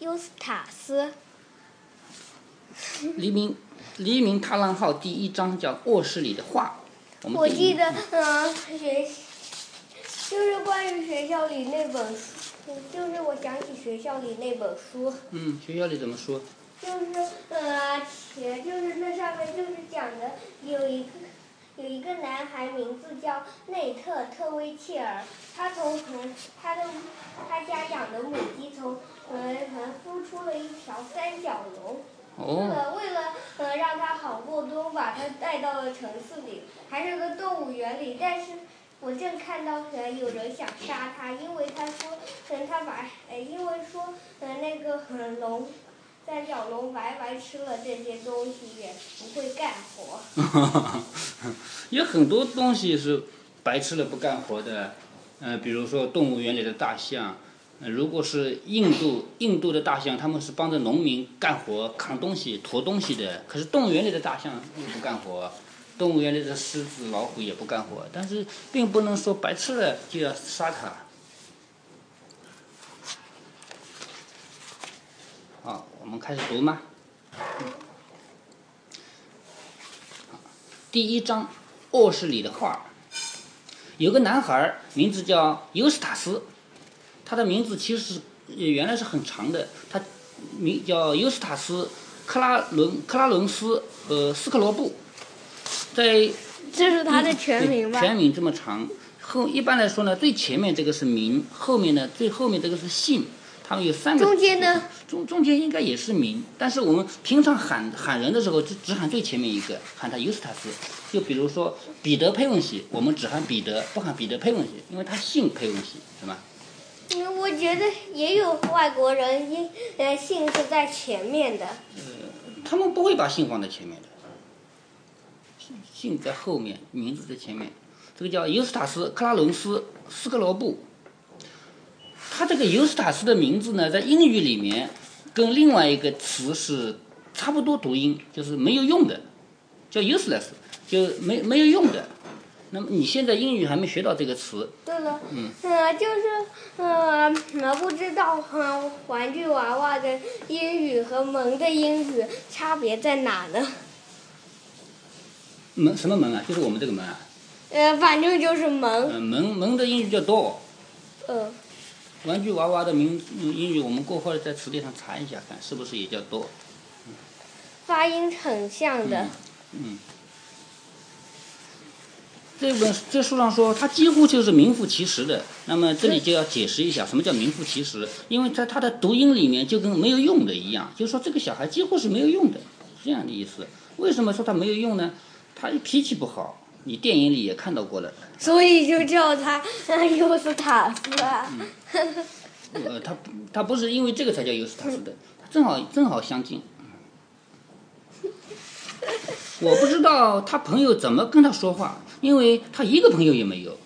尤斯塔斯。黎明黎明踏浪号第一章叫卧室里的画。我记得，嗯，学就是关于学校里那本书，就是我想起学校里那本书，嗯，学校里怎么说？就是呃，前就是那上面就是讲的有一个有一个男孩名字叫内特特威切尔，他从嗯他的他家养的母鸡从呃呃孵出了一条三角龙。为哦，了为了呃让它好过冬，把它带到了城市里，还是个动物园里。但是我正看到呃有人想杀它，因为他说，嗯他把呃因为说呃那个呃龙三角龙白白吃了这些东西也不会干活。有很多东西是白吃了不干活的，呃，比如说动物园里的大象，如果是印度印度的大象，他们是帮着农民干活、扛东西、驮东西的。可是动物园里的大象又不干活，动物园里的狮子、老虎也不干活。但是并不能说白吃了就要杀它。好，我们开始读吗？第一章，卧室里的画。有个男孩，名字叫尤斯塔斯，他的名字其实是呃原来是很长的，他名叫尤斯塔斯·克拉伦克拉伦斯呃斯克罗布，在这是他的全名吧？全名这么长。后一般来说呢，最前面这个是名，后面呢最后面这个是姓。他们有三个。中间呢？中中间应该也是名，但是我们平常喊喊人的时候，只只喊最前面一个，喊他尤斯塔斯。就比如说彼得佩文西，我们只喊彼得，不喊彼得佩文西，因为他姓佩文西，是吧？嗯，我觉得也有外国人因呃姓是在前面的。呃他们不会把姓放在前面的，姓姓在后面，名字在前面。这个叫尤斯塔斯·克拉伦斯·斯克罗布。他这个尤斯塔斯的名字呢，在英语里面跟另外一个词是差不多读音，就是没有用的，叫 useless，就没没有用的。那么你现在英语还没学到这个词，对了，嗯，呃，就是，呃，我不知道，嗯，玩具娃娃的英语和萌的英语差别在哪呢？门什么门啊？就是我们这个门啊。呃，反正就是萌，嗯，门门的英语叫 door。嗯，玩具娃娃的名嗯英语，我们过会儿在词典上查一下，看是不是也叫 door。发音很像的。嗯。这本这书上说，它几乎就是名副其实的。那么这里就要解释一下，什么叫名副其实？因为在它的读音里面就跟没有用的一样，就是说这个小孩几乎是没有用的，是这样的意思。为什么说他没有用呢？他脾气不好，你电影里也看到过了。所以就叫他尤斯塔斯啊。呃，他他不是因为这个才叫尤斯塔斯的，他正好正好相近。我不知道他朋友怎么跟他说话，因为他一个朋友也没有。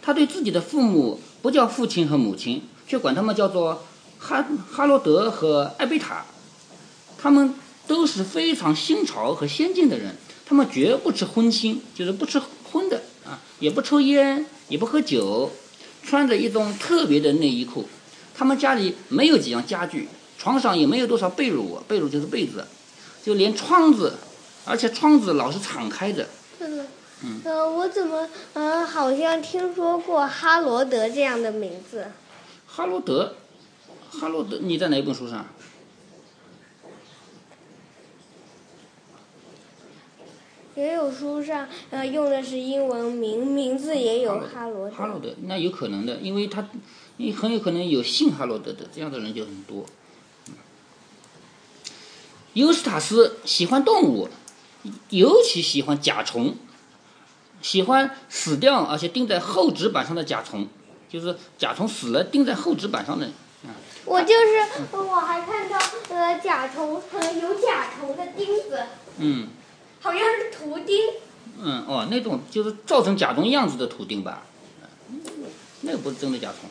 他对自己的父母不叫父亲和母亲，却管他们叫做哈哈罗德和艾贝塔。他们都是非常新潮和先进的人，他们绝不吃荤腥，就是不吃荤的啊，也不抽烟，也不喝酒，穿着一种特别的内衣裤。他们家里没有几样家具，床上也没有多少被褥，被褥就是被子，就连窗子，而且窗子老是敞开着。嗯，呃，我怎么呃好像听说过哈罗德这样的名字？哈罗德，哈罗德，你在哪本书上？也有书上呃用的是英文名，名字也有哈罗德。哈罗德，那有可能的，因为他，你很有可能有姓哈罗德的，这样的人就很多。尤斯塔斯喜欢动物，尤其喜欢甲虫，喜欢死掉而且钉在厚纸板上的甲虫，就是甲虫死了钉在厚纸板上的。啊，我就是，我还看到呃甲虫，呃有甲虫的钉子，嗯好像是图钉。嗯哦，那种就是造成甲虫样子的图钉吧，那个不是真的甲虫。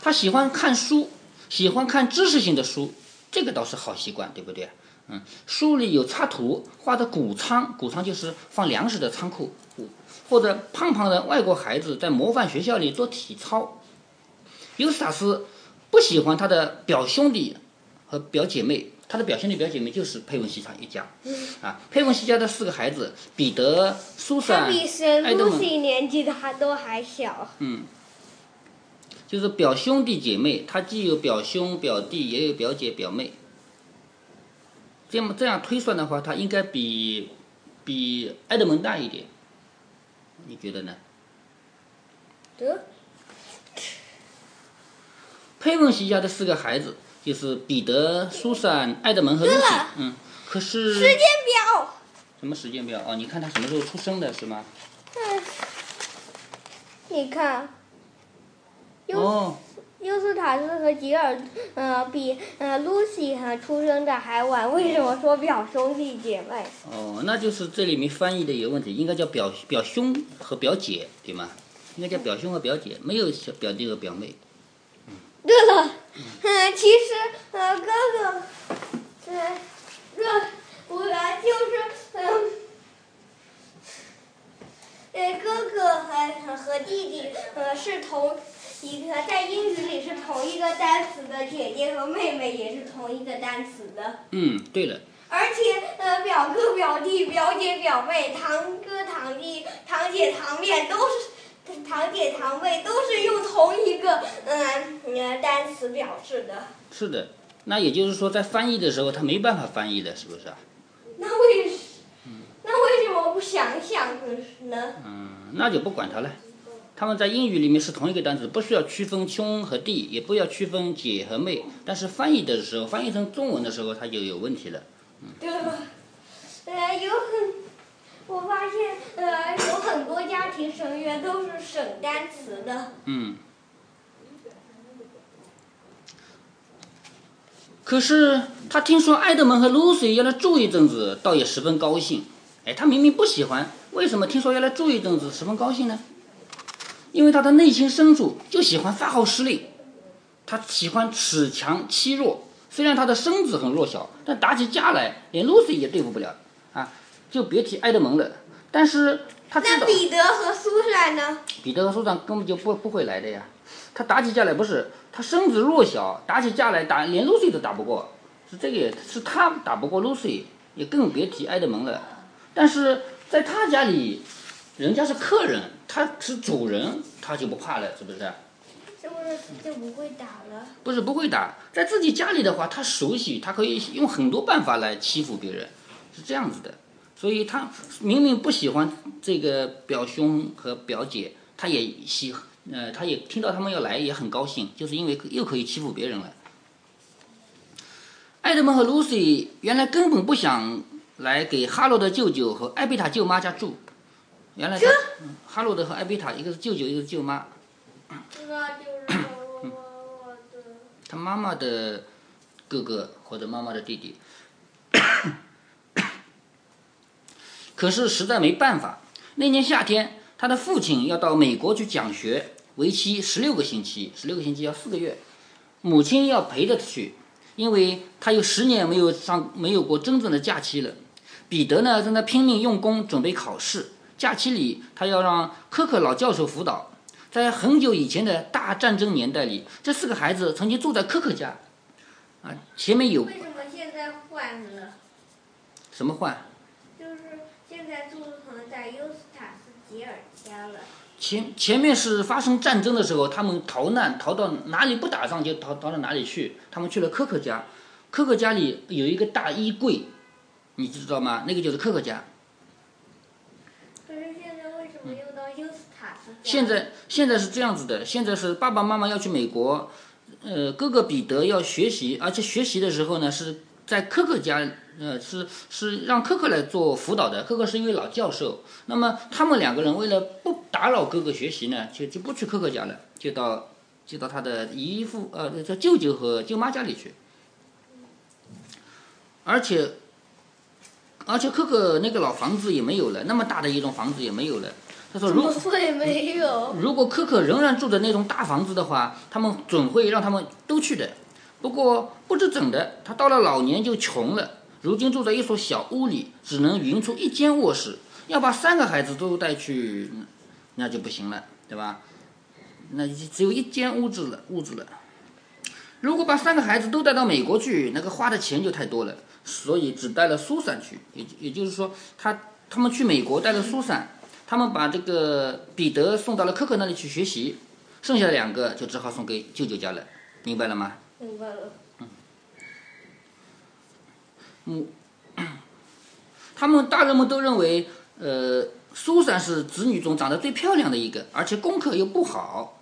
他喜欢看书，喜欢看知识性的书，这个倒是好习惯，对不对？嗯，书里有插图，画的谷仓，谷仓就是放粮食的仓库，或者胖胖的外国孩子在模范学校里做体操。尤斯塔斯不喜欢他的表兄弟和表姐妹。他的表兄弟表姐妹就是佩文西他一家，啊，佩文西家的四个孩子，彼得、苏他珊、比神爱德蒙，年纪的还都还小。嗯，就是表兄弟姐妹，他既有表兄、表弟，也有表姐、表妹。这么这样推算的话，他应该比比埃德蒙大一点，你觉得呢？得，佩文西家的四个孩子就是彼得、苏珊、爱德蒙和露西。嗯，可是时间表。什么时间表？哦，你看他什么时候出生的是吗？嗯，你看，尤哦，尤斯塔斯和吉尔，呃，比呃露西还出生的还晚。为什么说表兄弟姐妹？哦，那就是这里面翻译的有问题，应该叫表表兄和表姐，对吗？应该叫表兄和表姐，没有小表弟和表妹。对了，嗯，其实呃哥哥，呃，哥，我呃就是嗯。呃，哥哥和和弟弟呃是同一个，在英语里是同一个单词的，姐姐和妹妹也是同一个单词的。嗯，对了，而且呃，表哥、表弟、表姐、表妹、堂哥、堂弟、堂姐、堂妹都是堂姐、堂妹都是用同一个嗯呃单词表示的。是的。那也就是说，在翻译的时候，他没办法翻译的，是不是啊？那为什那为什么不想想呢？嗯，那就不管他了。他们在英语里面是同一个单词，不需要区分兄和弟，也不要区分姐和妹。但是翻译的时候，翻译成中文的时候，它就有问题了。嗯对吧？呃，有很，我发现呃有很多家庭成员都是省单词的。嗯。可是他听说埃德蒙和露西要来住一阵子，倒也十分高兴。哎，他明明不喜欢，为什么听说要来住一阵子，十分高兴呢？因为他的内心深处就喜欢发号施令，他喜欢恃强欺弱。虽然他的身子很弱小，但打起架来连露西也对付不了啊，就别提埃德蒙了。但是他知道。那彼得和苏珊呢？彼得和苏珊根本就不不会来的呀。他打起架来不是他身子弱小，打起架来打连 Lucy 都打不过，是这个是他打不过 Lucy，，也更别提埃德蒙了。但是在他家里，人家是客人，他是主人，他就不怕了，是不是？是不是就不会打了？不是不会打，在自己家里的话，他熟悉，他可以用很多办法来欺负别人，是这样子的。所以他明明不喜欢这个表兄和表姐，他也喜，呃，他也听到他们要来也很高兴，就是因为又可以欺负别人了。艾德蒙和露西原来根本不想来给哈罗的舅舅和艾贝塔舅妈家住，原来哈罗德和艾贝塔一个是舅舅，一个是舅妈，那就是我我的。他妈妈的哥哥或者妈妈的弟弟。可是实在没办法，那年夏天，他的父亲要到美国去讲学，为期十六个星期，十六个星期要四个月。母亲要陪着去，因为他有十年没有上没有过真正的假期了。彼得呢，正在拼命用功准备考试。假期里，他要让科克老教授辅导。在很久以前的大战争年代里，这四个孩子曾经住在科克家。啊，前面有为什么现在换了？什么换？就是现在住可能在尤斯塔斯吉尔家了。前前面是发生战争的时候，他们逃难，逃到哪里不打仗就逃逃到哪里去。他们去了科克家，科克家里有一个大衣柜，你知道吗？那个就是科克家。可是现在为什么又到尤斯塔斯家？现在现在是这样子的，现在是爸爸妈妈要去美国，呃，哥哥彼得要学习，而且学习的时候呢是在科克家，呃，是是让科克来做辅导的。科克是一位老教授，那么他们两个人为了不打扰哥哥学习呢，就就不去科克家了，就到就到他的姨父呃叫舅舅和舅妈家里去，而且而且科克那个老房子也没有了，那么大的一栋房子也没有了。他说如怎么会没有？如果可可仍然住的那栋大房子的话，他们准会让他们都去的。不过不知怎的，他到了老年就穷了，如今住在一所小屋里，只能匀出一间卧室。要把三个孩子都带去，那就不行了，对吧？那只有一间屋子了，屋子了。如果把三个孩子都带到美国去，那个花的钱就太多了，所以只带了苏珊去。也也就是说，他他们去美国带了苏珊，他们把这个彼得送到了可可那里去学习，剩下的两个就只好送给舅舅家了，明白了吗？明白了。嗯，他们大人们都认为，呃，苏珊是子女中长得最漂亮的一个，而且功课又不好。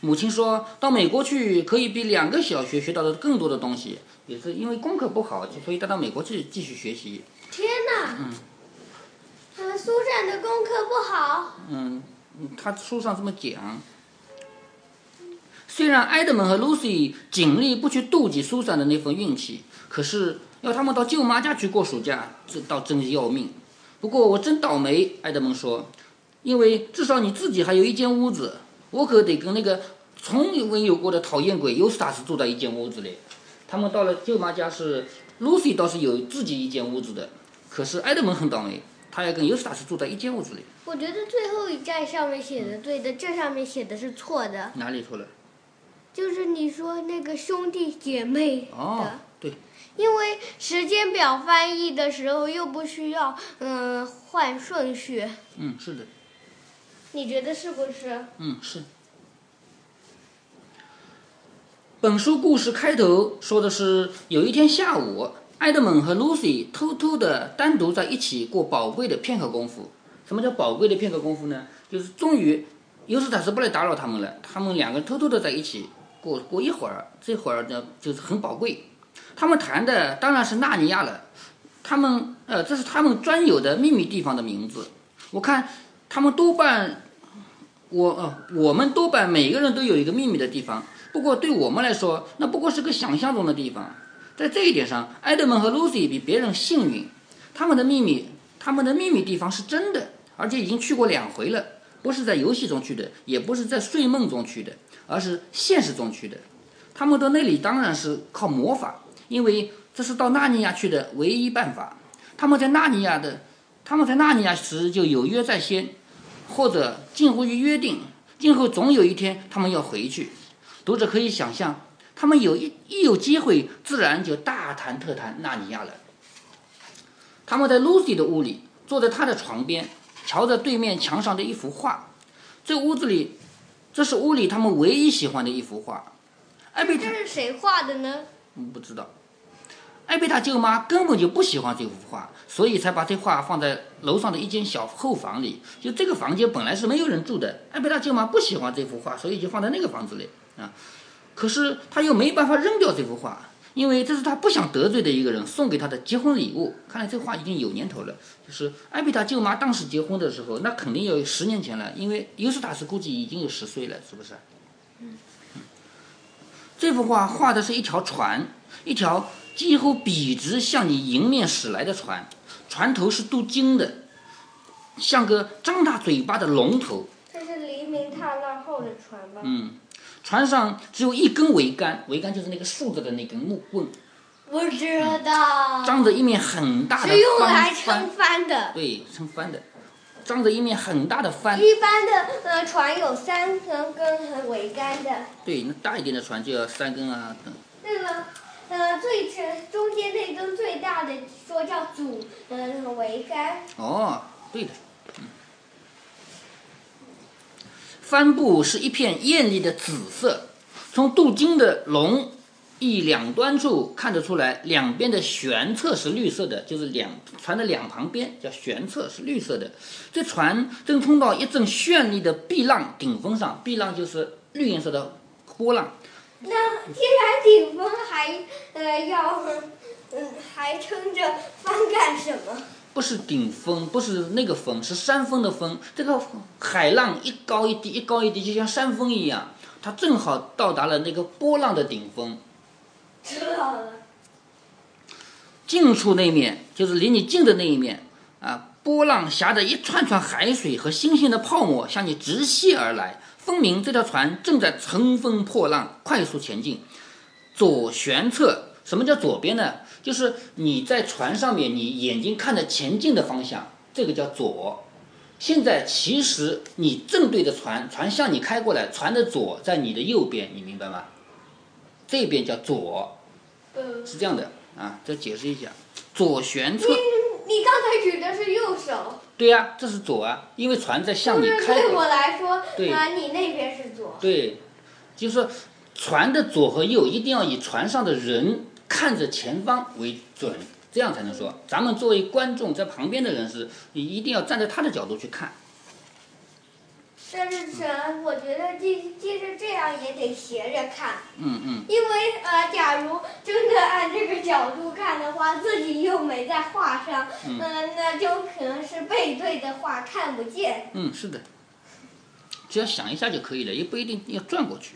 母亲说到美国去可以比两个小学学到的更多的东西，也是因为功课不好，所以带到美国去继续学习。天哪！嗯。呃，苏珊的功课不好。嗯，他书上这么讲。虽然埃德蒙和露西尽力不去妒忌苏珊的那份运气，可是。要他们到舅妈家去过暑假，这倒真是要命。不过我真倒霉，埃德蒙说，因为至少你自己还有一间屋子，我可得跟那个从未有过的讨厌鬼尤斯塔斯住在一间屋子里。他们到了舅妈家是，Lucy 倒是有自己一间屋子的，可是埃德蒙很倒霉，他要跟尤斯塔斯住在一间屋子里。我觉得最后一站上面写的对的，这上面写的是错的。哪里错了？就是你说那个兄弟姐妹的。哦，对。因为时间表翻译的时候又不需要嗯换顺序。嗯，是的。你觉得是不是？嗯，是。本书故事开头说的是有一天下午，埃德蒙和露西偷偷的单独在一起过宝贵的片刻功夫。什么叫宝贵的片刻功夫呢？就是终于尤斯塔斯不来打扰他们了，他们两个偷偷的在一起过过一会儿，这会儿呢就是很宝贵。他们谈的当然是纳尼亚了，他们呃，这是他们专有的秘密地方的名字。我看他们多半，我呃，我们多半每个人都有一个秘密的地方。不过对我们来说，那不过是个想象中的地方。在这一点上，埃德蒙和露西比别人幸运，他们的秘密，他们的秘密地方是真的，而且已经去过两回了，不是在游戏中去的，也不是在睡梦中去的，而是现实中去的。他们到那里当然是靠魔法。因为这是到纳尼亚去的唯一办法。他们在纳尼亚的，他们在纳尼亚时就有约在先，或者近乎于约定，今后总有一天他们要回去。读者可以想象，他们有一一有机会，自然就大谈特谈纳尼亚了。他们在 Lucy 的屋里，坐在她的床边，瞧着对面墙上的一幅画。这屋子里，这是屋里他们唯一喜欢的一幅画。艾贝，这是谁画的呢？不知道。艾贝塔舅妈根本就不喜欢这幅画，所以才把这画放在楼上的一间小后房里。就这个房间本来是没有人住的，艾贝塔舅妈不喜欢这幅画，所以就放在那个房子里啊。可是他又没办法扔掉这幅画，因为这是他不想得罪的一个人送给他的结婚礼物。看来这画已经有年头了，就是艾贝塔舅妈当时结婚的时候，那肯定有十年前了，因为尤斯塔斯估计已经有十岁了，是不是？嗯。这幅画画的是一条船，一条。几乎笔直向你迎面驶来的船，船头是镀金的，像个张大嘴巴的龙头。这是黎明踏浪后的船吗？嗯，船上只有一根桅杆，桅杆就是那个竖着的那根木棍。不知道。张着一面很大的帆。是用来撑帆的。对，撑帆的，张着一面很大的帆。一般的呃船有三根根桅杆的。对，那大一点的船就要三根啊。那个。呃，最前中间那根最大的说叫主呃桅杆。哦，对的，帆布是一片艳丽的紫色，从镀金的龙翼两端处看得出来，两边的舷侧是绿色的，就是两船的两旁边叫舷侧是绿色的。这船正冲到一阵绚丽的碧浪顶峰上，碧浪就是绿颜色的波浪。那既然顶峰还呃要嗯还撑着帆干什么？不是顶峰，不是那个峰，是山峰的峰。这个海浪一高一低，一高一低，就像山峰一样。它正好到达了那个波浪的顶峰。知道了。近处那面就是离你近的那一面啊，波浪挟着一串串海水和星星的泡沫向你直泻而来。分明这条船正在乘风破浪，快速前进。左舷侧，什么叫左边呢？就是你在船上面，你眼睛看着前进的方向，这个叫左。现在其实你正对着船，船向你开过来，船的左在你的右边，你明白吗？这边叫左，嗯，是这样的啊。再解释一下，左旋侧，你刚才举的是右手，对呀、这是左啊，因为船在向就是你开过对我来说，对啊，你那边是左。对，就是说船的左和右一定要以船上的人看着前方为准，这样才能说。咱们作为观众在旁边的人是，你一定要站在他的角度去看。但是这，我觉得即即使这样也得斜着看，嗯嗯，因为呃，假如真的按这个角度看的话，自己又没在画上，嗯、那就可能是背对的画看不见。嗯，是的，只要想一下就可以了，也不一定要转过去。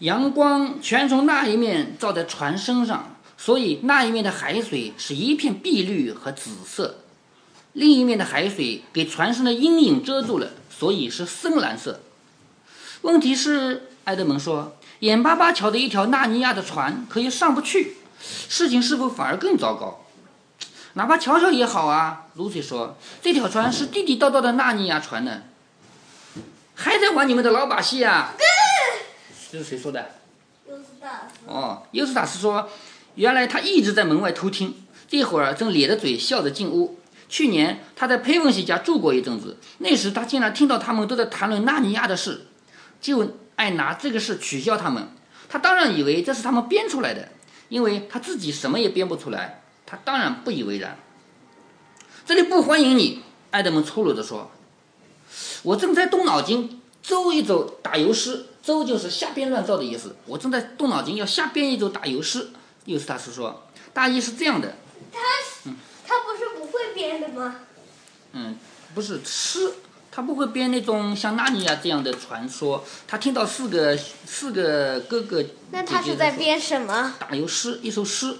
阳光全从那一面照在船身上，所以那一面的海水是一片碧绿和紫色，另一面的海水给船身的阴影遮住了，所以是深蓝色。问题是，埃德蒙说，眼巴巴瞧着一条纳尼亚的船可以上不去，事情是否反而更糟糕？哪怕瞧瞧也好啊，露西说，这条船是地地道道的纳尼亚船呢，还在玩你们的老把戏啊！这是谁说的？尤斯塔斯，哦，尤斯塔斯说，原来他一直在门外偷听，这会儿正咧着嘴笑着进屋。去年他在佩文西家住过一阵子，那时他竟然听到他们都在谈论纳尼亚的事，就爱拿这个事取笑他们。他当然以为这是他们编出来的，因为他自己什么也编不出来。他当然不以为然。这里不欢迎你，艾德蒙粗鲁地说。我正在动脑筋，周一周打油诗。周就是瞎编乱造的意思。我正在动脑筋，要瞎编一首打油诗。尤斯塔斯说，大意是这样的。他他不是不会编的吗？嗯，不是诗，他不会编那种像纳尼亚这样的传说。他听到四个四个哥哥，那他是在编什么？打油诗，一首诗。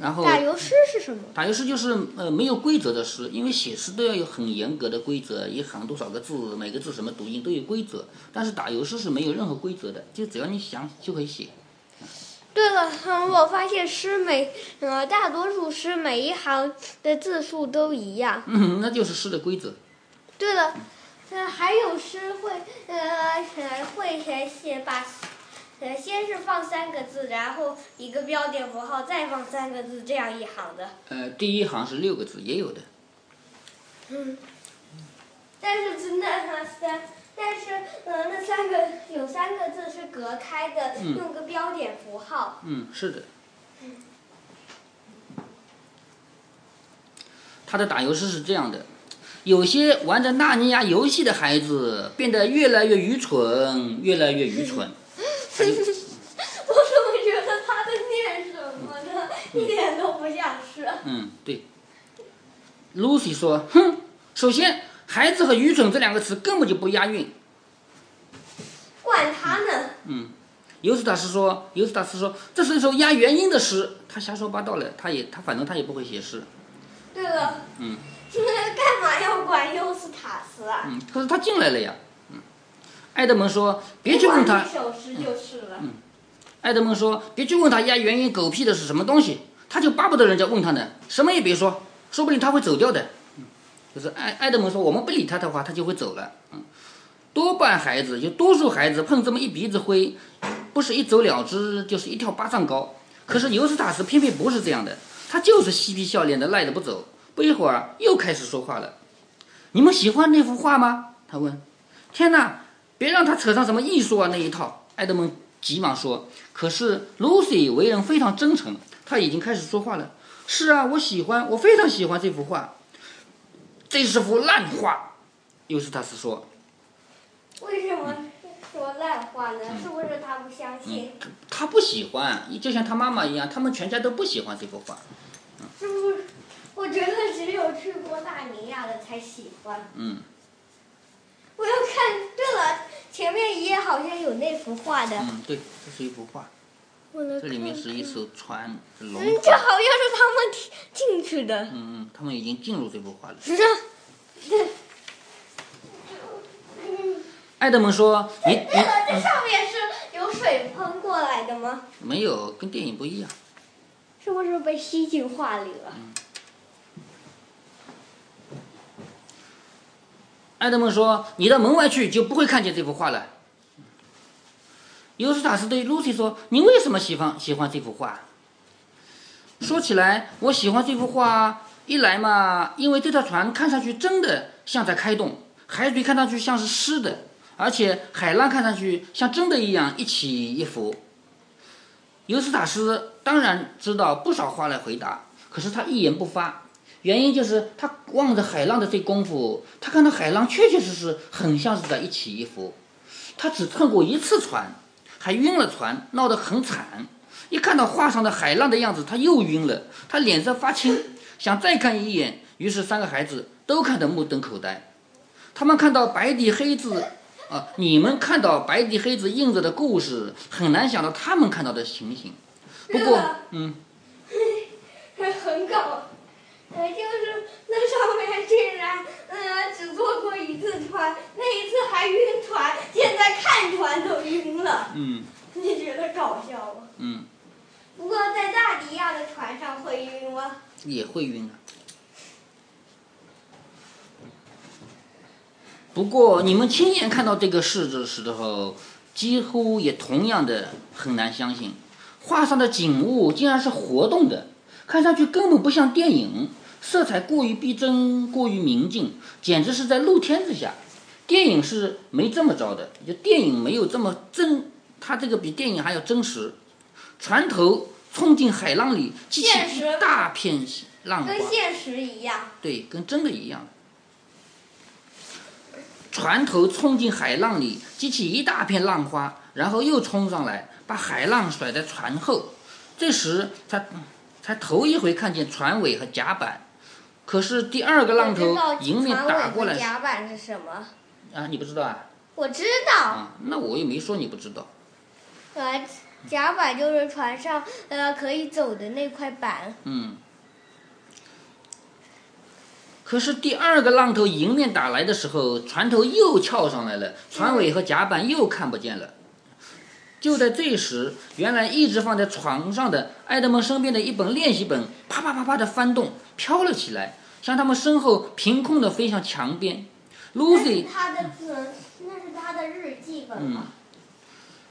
然后打油诗是什么？打油诗就是呃没有规则的诗，因为写诗都要有很严格的规则，一行多少个字，每个字什么读音都有规则。但是打油诗是没有任何规则的，就只要你想就可以写。对了，嗯，我发现诗每呃大多数诗每一行的字数都一样。嗯，那就是诗的规则。对了，呃，还有诗会呃呃会写把。呃，先是放三个字，然后一个标点符号，再放三个字，这样一行的。呃，第一行是六个字，也有的。嗯。但是那那三，但是呃那三个有三个字是隔开的，嗯、用个标点符号。嗯，是的。他的打油诗是这样的：有些玩着纳尼亚游戏的孩子变得越来越愚蠢，越来越愚蠢。我怎么觉得他在念什么呢？一点都不像是。嗯，对。Lucy 说：“哼，首先，孩子和愚蠢这两个词根本就不押韵。”管他呢。嗯，尤斯塔斯说：“尤斯塔斯说，这是一首押元音的诗。”他瞎说八道了，他也他反正他也不会写诗。对了。嗯。干嘛要管尤斯塔斯啊？嗯，可是他进来了呀。嗯。埃德蒙说：“别去问他。”一首诗就是了。嗯。埃德蒙说：“别去问他押元音狗屁的是什么东西，他就巴不得人家问他呢。什么也别说，说不定他会走掉的。”就是爱爱德蒙说：“我们不理他的话，他就会走了。”嗯。多半孩子，就多数孩子碰这么一鼻子灰，不是一走了之，就是一跳八丈高。可是尤斯塔斯偏偏不是这样的，他就是嬉皮笑脸的赖着不走。不一会儿又开始说话了：“你们喜欢那幅画吗？”他问。“天哪，别让他扯上什么艺术啊那一套。”埃德蒙急忙说。可是 Lucy 为人非常真诚，他已经开始说话了。“是啊，我喜欢，我非常喜欢这幅画。这是幅烂画。”尤斯塔斯说。为什么说烂画呢？是不是他不相信？嗯、他不喜欢，就像他妈妈一样，他们全家都不喜欢这幅画。是不是？我觉得只有去过大尼亚的才喜欢。嗯。我要看。对了，前面一页好像有那幅画的。嗯，对，这是一幅画。这里面是一艘船，龙。嗯，这好像是他们进去的。嗯嗯，他们已经进入这幅画了。是啊。艾德蒙说：“你你这这上面是有水喷过来的吗？没有，跟电影不一样。是不是被吸进画里了？”嗯。艾德蒙说：“你到门外去就不会看见这幅画了。”尤斯塔斯对露西说：“你为什么喜欢喜欢这幅画？”说起来，我喜欢这幅画，一来嘛，因为这条船看上去真的像在开动，海水看上去像是湿的，而且海浪看上去像真的一样一起一伏。尤斯塔斯当然知道不少话来回答，可是他一言不发，原因就是他望着海浪的这功夫，他看到海浪确确实实很像是在一起一伏。他只看过一次船，还晕了船，闹得很惨。一看到画上的海浪的样子，他又晕了，他脸色发青，想再看一眼，于是三个孩子都看得目瞪口呆。他们看到白底黑字，啊，你们看到白底黑字印着的故事，很难想到他们看到的情形。不过，嗯，很搞，呃，就是那上面竟然，呃，只坐过一次船，那一次还晕船，现在看船都晕了。嗯，你觉得搞笑吗？嗯。不过在大迪亚的船上会晕吗？也会晕啊。不过你们亲眼看到这个事的时候，几乎也同样的很难相信，画上的景物竟然是活动的，看上去根本不像电影，色彩过于逼真，过于明净，简直是在露天之下。电影是没这么着的，就电影没有这么真，它这个比电影还要真实。船头冲进海浪里，激起一大片浪花，跟现实一样。对，跟真的一样。船头冲进海浪里，激起一大片浪花，然后又冲上来，把海浪甩在船后。这时，他才头一回看见船尾和甲板。可是第二个浪头迎面打过来，甲板是什么？啊，你不知道啊？我知道。啊，那我又没说你不知道。呃。甲板就是船上呃可以走的那块板。嗯。可是第二个浪头迎面打来的时候，船头又翘上来了，船尾和甲板又看不见了。就在这时，原来一直放在床上的爱德蒙身边的一本练习本，啪啪啪啪的翻动，飘了起来，向他们身后凭空的飞向墙边。Lucy，他的字，那是他的日记本吗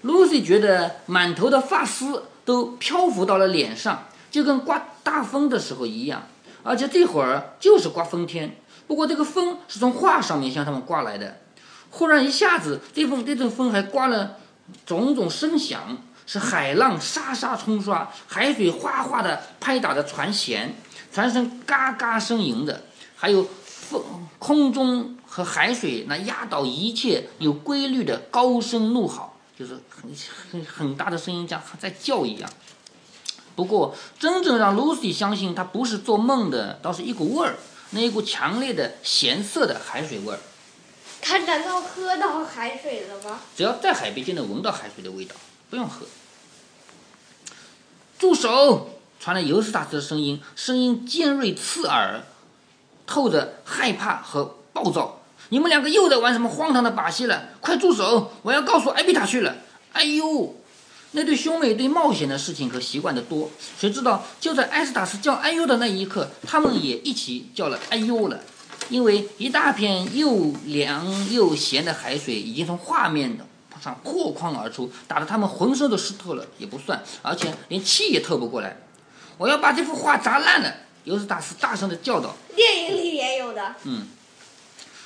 ？Lucy 觉得满头的发丝都漂浮到了脸上，就跟刮大风的时候一样，而且这会儿就是刮风天。不过这个风是从画上面向他们刮来的。忽然一下子，这风这阵风还刮了种种声响，是海浪沙沙冲刷，海水哗哗的拍打着船舷，船身嘎嘎呻吟的，还有风空中和海水那压倒一切有规律的高声怒吼。就是很很很大的声音，像在叫一样。不过，真正让 Lucy 相信他不是做梦的，倒是一股味儿，那一股强烈的咸涩的海水味儿。他难道喝到海水了吗？只要在海边就能闻到海水的味道，不用喝。住手！传来尤斯塔斯的声音，声音尖锐刺耳，透着害怕和暴躁。你们两个又在玩什么荒唐的把戏了？快住手！我要告诉艾比塔去了。哎呦，那对兄妹对冒险的事情可习惯的多。谁知道就在艾斯塔斯叫哎呦的那一刻，他们也一起叫了哎呦了。因为一大片又凉又咸的海水已经从画面的上破框而出，打得他们浑身都湿透了也不算，而且连气也透不过来。我要把这幅画砸烂了！尤斯塔斯大声的叫道。电影里也有的。嗯。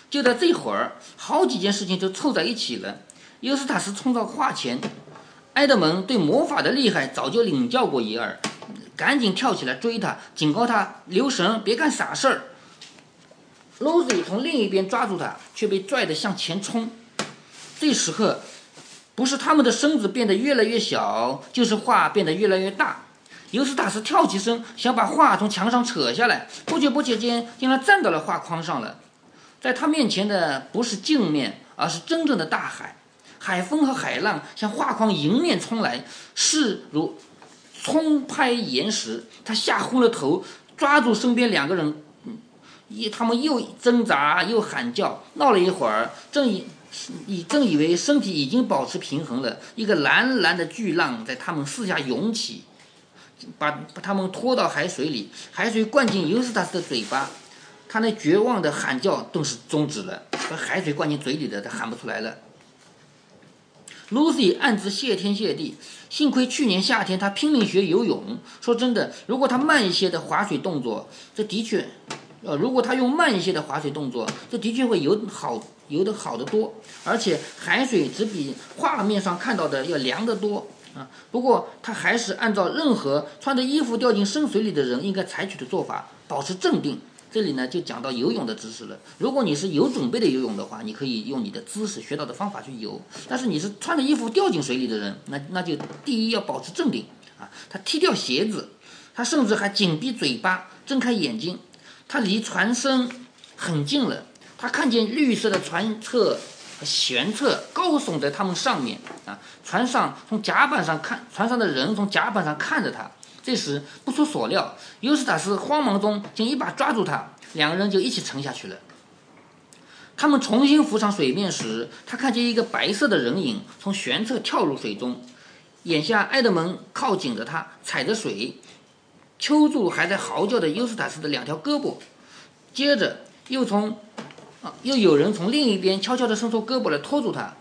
就在这会儿，好几件事情就凑在一起了。尤斯塔斯冲到画前，埃德蒙对魔法的厉害早就领教过一二，赶紧跳起来追他，警告他留神，别干傻事儿。罗西从另一边抓住他，却被拽得向前冲。这时刻，不是他们的身子变得越来越小，就是画变得越来越大。尤斯塔斯跳起身，想把画从墙上扯下来，不久不觉间，竟然站到了画框上了。在他面前的不是镜面，而是真正的大海。海风和海浪向画框迎面冲来，势如冲拍岩石。他吓昏了头，抓住身边两个人，一他们又挣扎又喊叫，闹了一会儿，正以以正以为身体已经保持平衡了，一个蓝蓝的巨浪在他们四下涌起，把把他们拖到海水里，海水灌进尤斯塔斯的嘴巴。他那绝望的喊叫顿时终止了，把海水灌进嘴里的，他喊不出来了。Lucy 暗自谢天谢地，幸亏去年夏天他拼命学游泳。说真的，如果他慢一些的划水动作，这的确，呃，如果他用慢一些的划水动作，这的确会游好游得好得多，而且海水只比画面上看到的要凉得多啊。不过他还是按照任何穿着衣服掉进深水里的人应该采取的做法，保持镇定。这里呢就讲到游泳的知识了。如果你是有准备的游泳的话，你可以用你的知识学到的方法去游。但是你是穿着衣服掉进水里的人，那那就第一要保持镇定啊。他踢掉鞋子，他甚至还紧闭嘴巴，睁开眼睛。他离船身很近了，他看见绿色的船侧和舷侧高耸在他们上面啊。船上从甲板上看，船上的人从甲板上看着他。这时不出所料，尤斯塔斯慌忙中竟一把抓住他，两个人就一起沉下去了。他们重新浮上水面时，他看见一个白色的人影从舷侧跳入水中。眼下，埃德蒙靠紧着他，踩着水，揪住还在嚎叫的尤斯塔斯的两条胳膊。接着，又从啊，又有人从另一边悄悄地伸出胳膊来拖住他。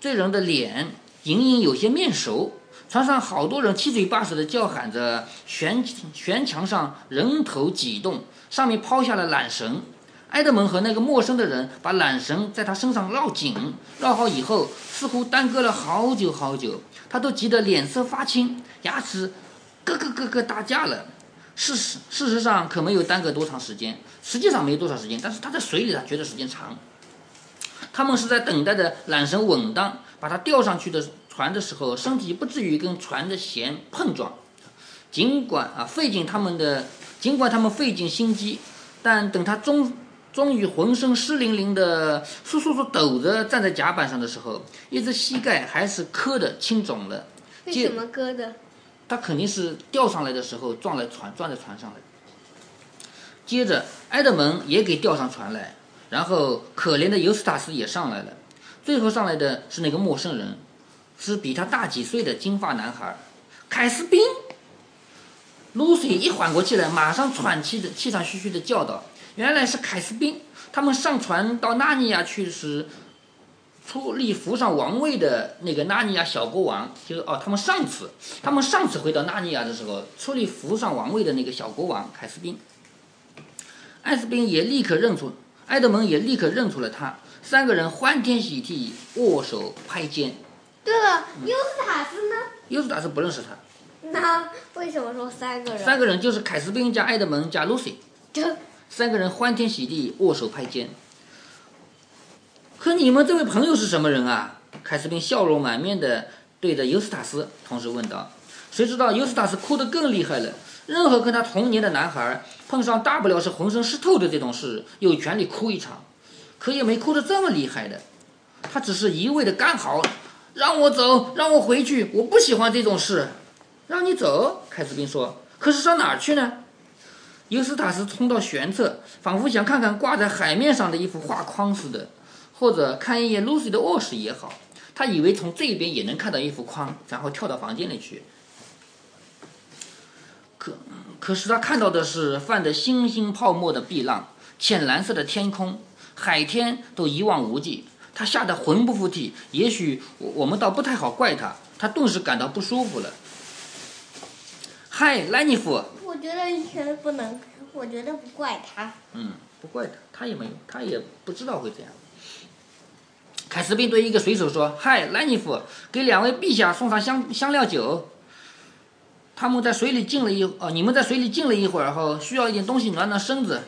这人的脸隐隐有些面熟。船上好多人七嘴八舌地叫喊着，悬悬墙上人头挤动，上面抛下了缆绳。埃德蒙和那个陌生的人把缆绳在他身上绕紧，绕好以后，似乎耽搁了好久好久，他都急得脸色发青，牙齿咯咯咯咯打架了。事实事实上可没有耽搁多长时间，实际上没多少时间，但是他在水里他觉得时间长。他们是在等待着缆绳稳当，把他吊上去的。船的时候，身体不至于跟船的弦碰撞。尽管啊费尽他们的，尽管他们费尽心机，但等他终终于浑身湿淋淋的、簌簌簌抖着站在甲板上的时候，一只膝盖还是磕的青肿了。为什么磕的？他肯定是吊上来的时候撞了船，撞在船上了。接着，埃德蒙也给吊上船来，然后可怜的尤斯塔斯也上来了，最后上来的是那个陌生人。是比他大几岁的金发男孩，凯斯宾。露西一缓过气来，马上喘气的气喘吁吁的叫道：“原来是凯斯宾！他们上船到纳尼亚去时，出力扶上王位的那个纳尼亚小国王，就是哦，他们上次，他们上次回到纳尼亚的时候，出力扶上王位的那个小国王凯斯宾。艾斯宾也立刻认出，埃德蒙也立刻认出了他，三个人欢天喜地，握手拍肩。”对了，尤斯塔斯呢？尤斯塔斯不认识他。那为什么说三个人？三个人就是凯斯宾加埃德蒙加露西。这三个人欢天喜地握手拍肩。可你们这位朋友是什么人啊？凯斯宾笑容满面的对着尤斯塔斯同时问道。谁知道尤斯塔斯哭得更厉害了。任何跟他同年的男孩碰上大不了是浑身湿透的这种事，有权利哭一场，可也没哭得这么厉害的。他只是一味的干嚎。让我走，让我回去，我不喜欢这种事。让你走，凯斯宾说。可是上哪儿去呢？尤斯塔斯冲到舷侧，仿佛想看看挂在海面上的一幅画框似的，或者看一眼 Lucy 的卧室也好。他以为从这边也能看到一幅框，然后跳到房间里去。可可是他看到的是泛着星星泡沫的碧浪，浅蓝色的天空，海天都一望无际。他吓得魂不附体，也许我我们倒不太好怪他，他顿时感到不舒服了。嗨，莱尼夫，我觉得以前不能，我觉得不怪他。嗯，不怪他，他也没有，他也不知道会这样。凯斯宾对一个水手说：“嗨，莱尼夫，给两位陛下送上香香料酒。他们在水里浸了一哦，你们在水里浸了一会儿后，需要一点东西暖暖身子。”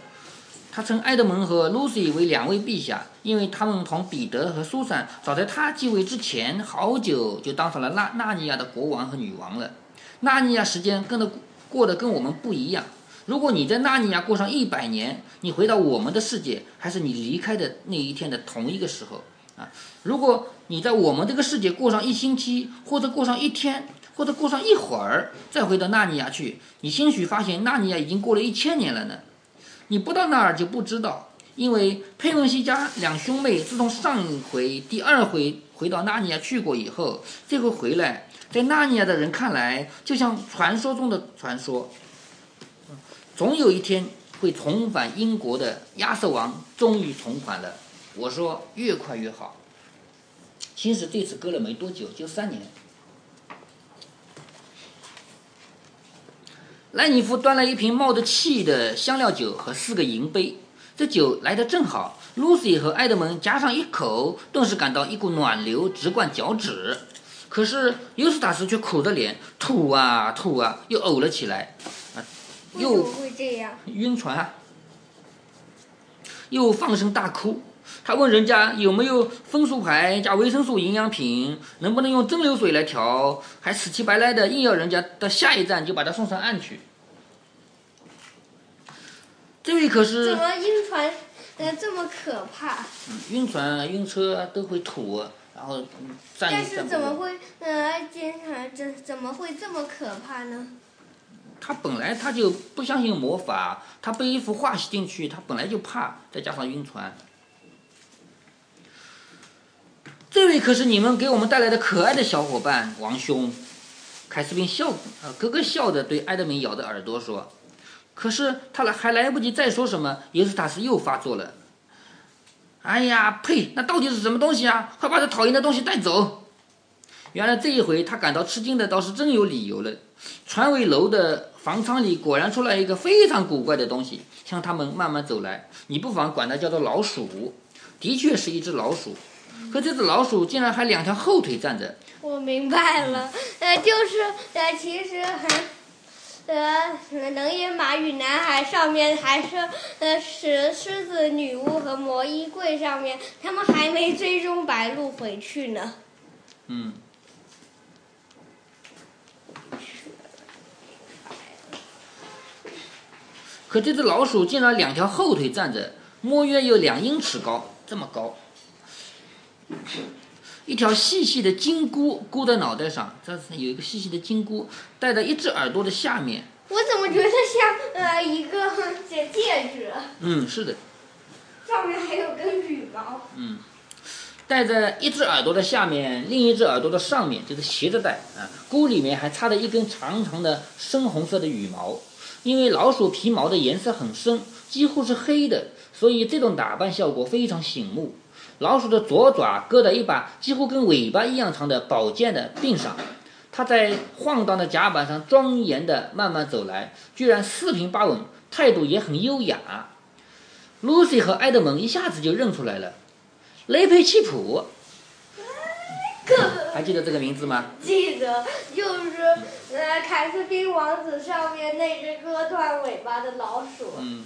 他称埃德蒙和露西为两位陛下，因为他们同彼得和苏珊早在他继位之前好久就当上了纳纳尼亚的国王和女王了。纳尼亚时间跟的过得跟我们不一样。如果你在纳尼亚过上一百年，你回到我们的世界，还是你离开的那一天的同一个时候啊？如果你在我们这个世界过上一星期，或者过上一天，或者过上一会儿，再回到纳尼亚去，你兴许发现纳尼亚已经过了一千年了呢。你不到那儿就不知道，因为佩文西家两兄妹自从上一回、第二回回到纳尼亚去过以后，这回回来，在纳尼亚的人看来，就像传说中的传说。总有一天会重返英国的亚瑟王终于重返了。我说越快越好。其实这次隔了没多久，就三年。莱尼夫端了一瓶冒着气的香料酒和四个银杯，这酒来得正好。露西和埃德蒙夹上一口，顿时感到一股暖流直灌脚趾。可是尤斯塔斯却苦着脸，吐啊吐啊，又呕了起来，啊，又会这样？晕船啊，又放声大哭。他问人家有没有枫树牌加维生素营养品，能不能用蒸馏水来调，还死乞白赖的硬要人家到下一站就把他送上岸去。这位可是怎么晕船呃这么可怕？嗯晕船、晕车都会吐，然后嗯站但是。怎么会呃经常怎怎么会这么可怕呢？他本来他就不相信魔法，他被一幅画吸进去，他本来就怕，再加上晕船。这位可是你们给我们带来的可爱的小伙伴，王兄。凯斯宾笑，呃，咯咯笑着对埃德明咬着耳朵说：“可是他来还来不及再说什么，尤斯塔斯又发作了。哎呀，呸！那到底是什么东西啊？快把这讨厌的东西带走！”原来这一回他感到吃惊的倒是真有理由了。船尾楼的房舱里果然出来一个非常古怪的东西，向他们慢慢走来。你不妨管它叫做老鼠，的确是一只老鼠。可这只老鼠竟然还两条后腿站着，我明白了，呃，就是呃，其实很。呃，能野马与男孩上面还是呃狮狮子女巫和魔衣柜上面，他们还没追踪白鹿回去呢。嗯。可这只老鼠竟然两条后腿站着，摸约有两英尺高，这么高。一条细细的金箍箍在脑袋上，这是有一个细细的金箍戴在一只耳朵的下面。我怎么觉得像呃一个 戒戒指，嗯，是的，上面还有根羽毛。嗯，戴在一只耳朵的下面，另一只耳朵的上面，就是斜着戴啊。箍里面还插着一根长长的深红色的羽毛。因为老鼠皮毛的颜色很深，几乎是黑的，所以这种打扮效果非常醒目。老鼠的左爪搁在一把几乎跟尾巴一样长的宝剑的柄上，它在晃荡的甲板上庄严地慢慢走来，居然四平八稳，态度也很优雅。Lucy 和埃德蒙一下子就认出来了，雷佩奇普，还记得这个名字吗？记得，就是呃凯斯宾王子上面那只割断尾巴的老鼠。嗯，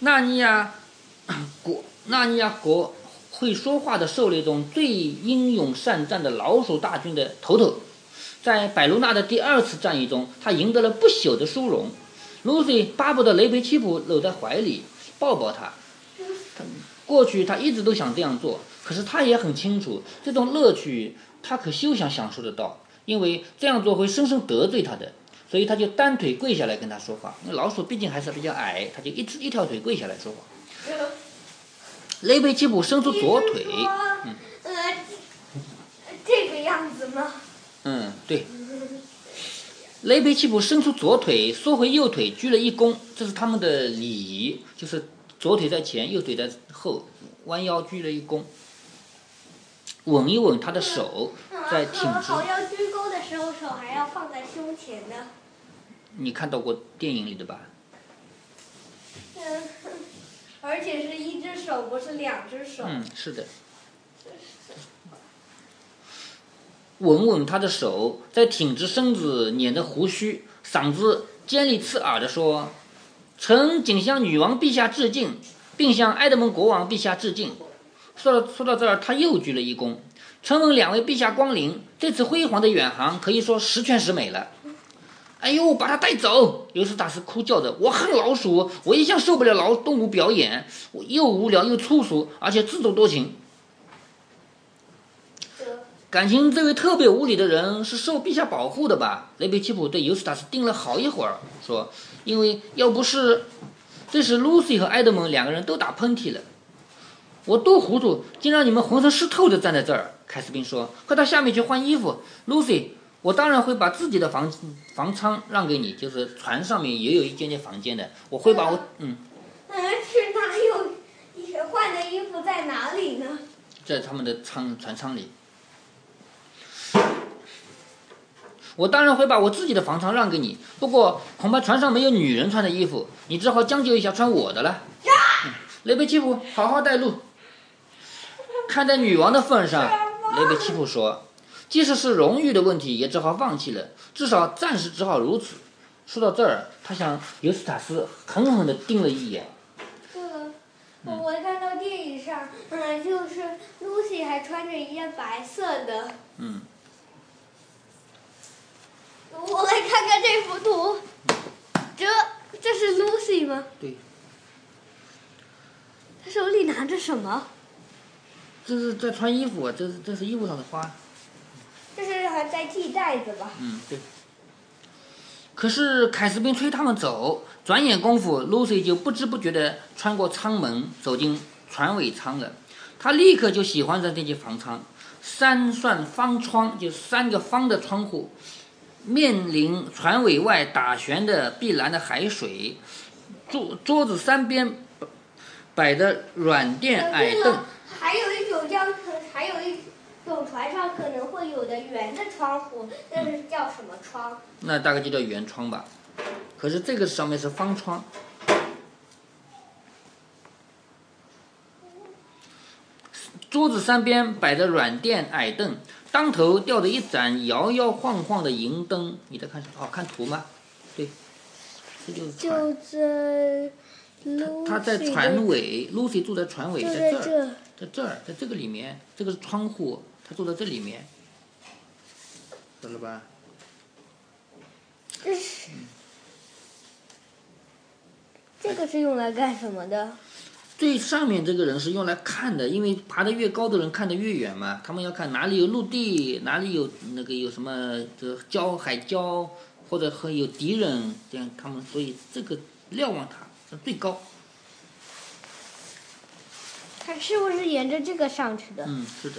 纳尼亚国，纳尼亚国会说话的狩猎中最英勇善战的老鼠大军的头头，在百卢纳的第二次战役中，他赢得了不朽的殊荣。Lucy 巴不得雷培奇普搂在怀里抱抱他。他过去他一直都想这样做，可是他也很清楚，这种乐趣他可休想享受得到，因为这样做会深深得罪他的。所以他就单腿跪下来跟他说话。那老鼠毕竟还是比较矮，他就一只一条腿跪下来说话。雷贝基普伸出左腿，嗯呃，这个样子吗？嗯，对。雷贝基普伸出左腿，缩回右腿，鞠了一躬，这是他们的礼仪，就是左腿在前，右腿在后，弯腰鞠了一躬，稳一稳他的手，再挺直。嗯好要鞠躬的时候，手还要放在胸前呢。你看到过电影里的吧？嗯，而且是一只手，不是两只手。嗯，是的。稳稳他的手，再挺直身子，捻着胡须，嗓子尖利刺耳地说：“臣谨向女王陛下致敬，并向埃德蒙国王陛下致敬。”说到说到这儿，他又鞠了一躬。承蒙两位陛下光临，这次辉煌的远航可以说十全十美了。哎呦，把他带走！尤斯塔斯哭叫着：“我恨老鼠，我一向受不了老动物表演，我又无聊又粗俗，而且自作多情。感情这位特别无礼的人是受陛下保护的吧？”雷贝奇普对尤斯塔斯盯了好一会儿，说：“因为要不是……”这时，Lucy 和埃德蒙两个人都打喷嚏了。我多糊涂，竟让你们浑身湿透的站在这儿。凯斯宾说：“快到下面去换衣服。”Lucy，我当然会把自己的房房舱让给你，就是船上面也有一间间房间的，我会把我嗯。嗯，去哪有换的衣服在哪里呢？在他们的舱船舱里。我当然会把我自己的房舱让给你，不过恐怕船上没有女人穿的衣服，你只好将就一下穿我的了。雷贝奇普，好好带路。看在女王的份上，雷贝奇普说。即使是荣誉的问题，也只好放弃了，至少暂时只好如此。说到这儿，他向尤斯塔斯狠狠地盯了一眼。这，我看到电影上，嗯，就是 Lucy 还穿着一件白色的。嗯。我来看看这幅图，这这是 Lucy 吗？对，他手里拿着什么？这是在穿衣服啊，这是这是衣服上的花。在系带子吧？嗯，对。可是凯斯宾催他们走，转眼功夫，Lucy 就不知不觉地穿过舱门，走进船尾舱了。她立刻就喜欢上这间房舱，三扇方窗，就三个方的窗户，面临船尾外打旋的碧蓝的海水，桌桌子三边摆着软垫矮凳。还有一船上可能会有的圆的窗户，那是叫什么窗？那大概就叫圆窗吧。可是这个上面是方窗。桌子三边摆着软垫矮凳，当头吊着一盏摇摇晃晃的银灯。你在看什么？哦，看图吗？对，这就是船。就在他在船尾，Lucy 住在船尾，在这儿，在这。在这儿，在这个里面，这个是窗户，他坐在这里面，懂了吧？这是这个是用来干什么的？最上面这个人是用来看的，因为爬得越高的人看得越远嘛。他们要看哪里有陆地，哪里有那个有什么这礁海礁，或者和有敌人，这样他们所以这个瞭望塔是最高。他是不是沿着这个上去的？嗯，是的。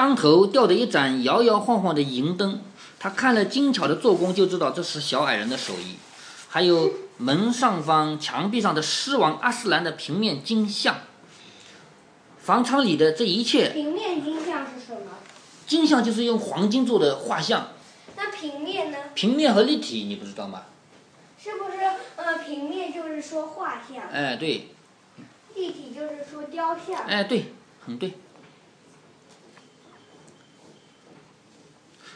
当头吊着一盏摇摇晃晃的银灯，他看了精巧的做工，就知道这是小矮人的手艺。还有门上方墙壁上的狮王阿斯兰的平面金像，房舱里的这一切平面金像是什么？金像就是用黄金做的画像，那平面呢？平面和立体你不知道吗？是不是呃平面就是说画像，哎，对，立体就是说雕像？哎，对，很对。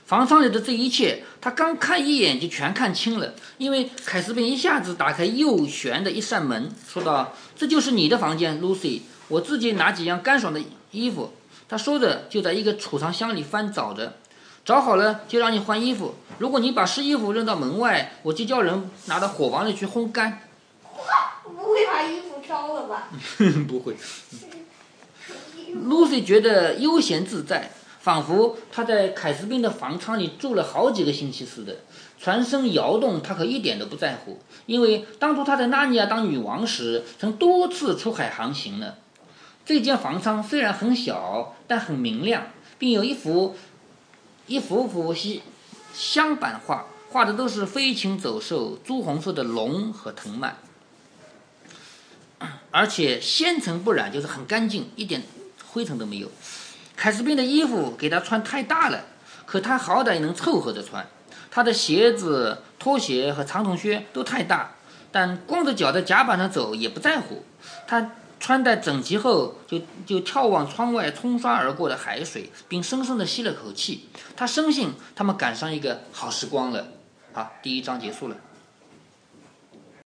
房上里的这一切，他刚看一眼就全看清了，因为凯斯宾一下子打开右旋的一扇门，说道：“这就是你的房间，Lucy。我自己拿几样干爽的衣服。”他说着就在一个储藏箱里翻找着，找好了就让你换衣服。如果你把湿衣服扔到门外，我就叫人拿到火房里去烘干。不会把衣服烧了吧？不会。Lucy 觉得悠闲自在，仿佛他在凯斯宾的房舱里住了好几个星期似的。船身摇动，他可一点都不在乎，因为当初他在纳尼亚当女王时，曾多次出海航行呢。这间房舱虽然很小，但很明亮，并有一幅一幅幅西镶板画，画的都是飞禽走兽、朱红色的龙和藤蔓。而且纤尘不染，就是很干净，一点灰尘都没有。凯斯宾的衣服给他穿太大了，可他好歹能凑合着穿。他的鞋子、拖鞋和长筒靴都太大，但光着脚在甲板上走也不在乎。他穿戴整齐后，就就眺望窗外冲刷而过的海水，并深深地吸了口气。他深信他们赶上一个好时光了。好，第一章结束了。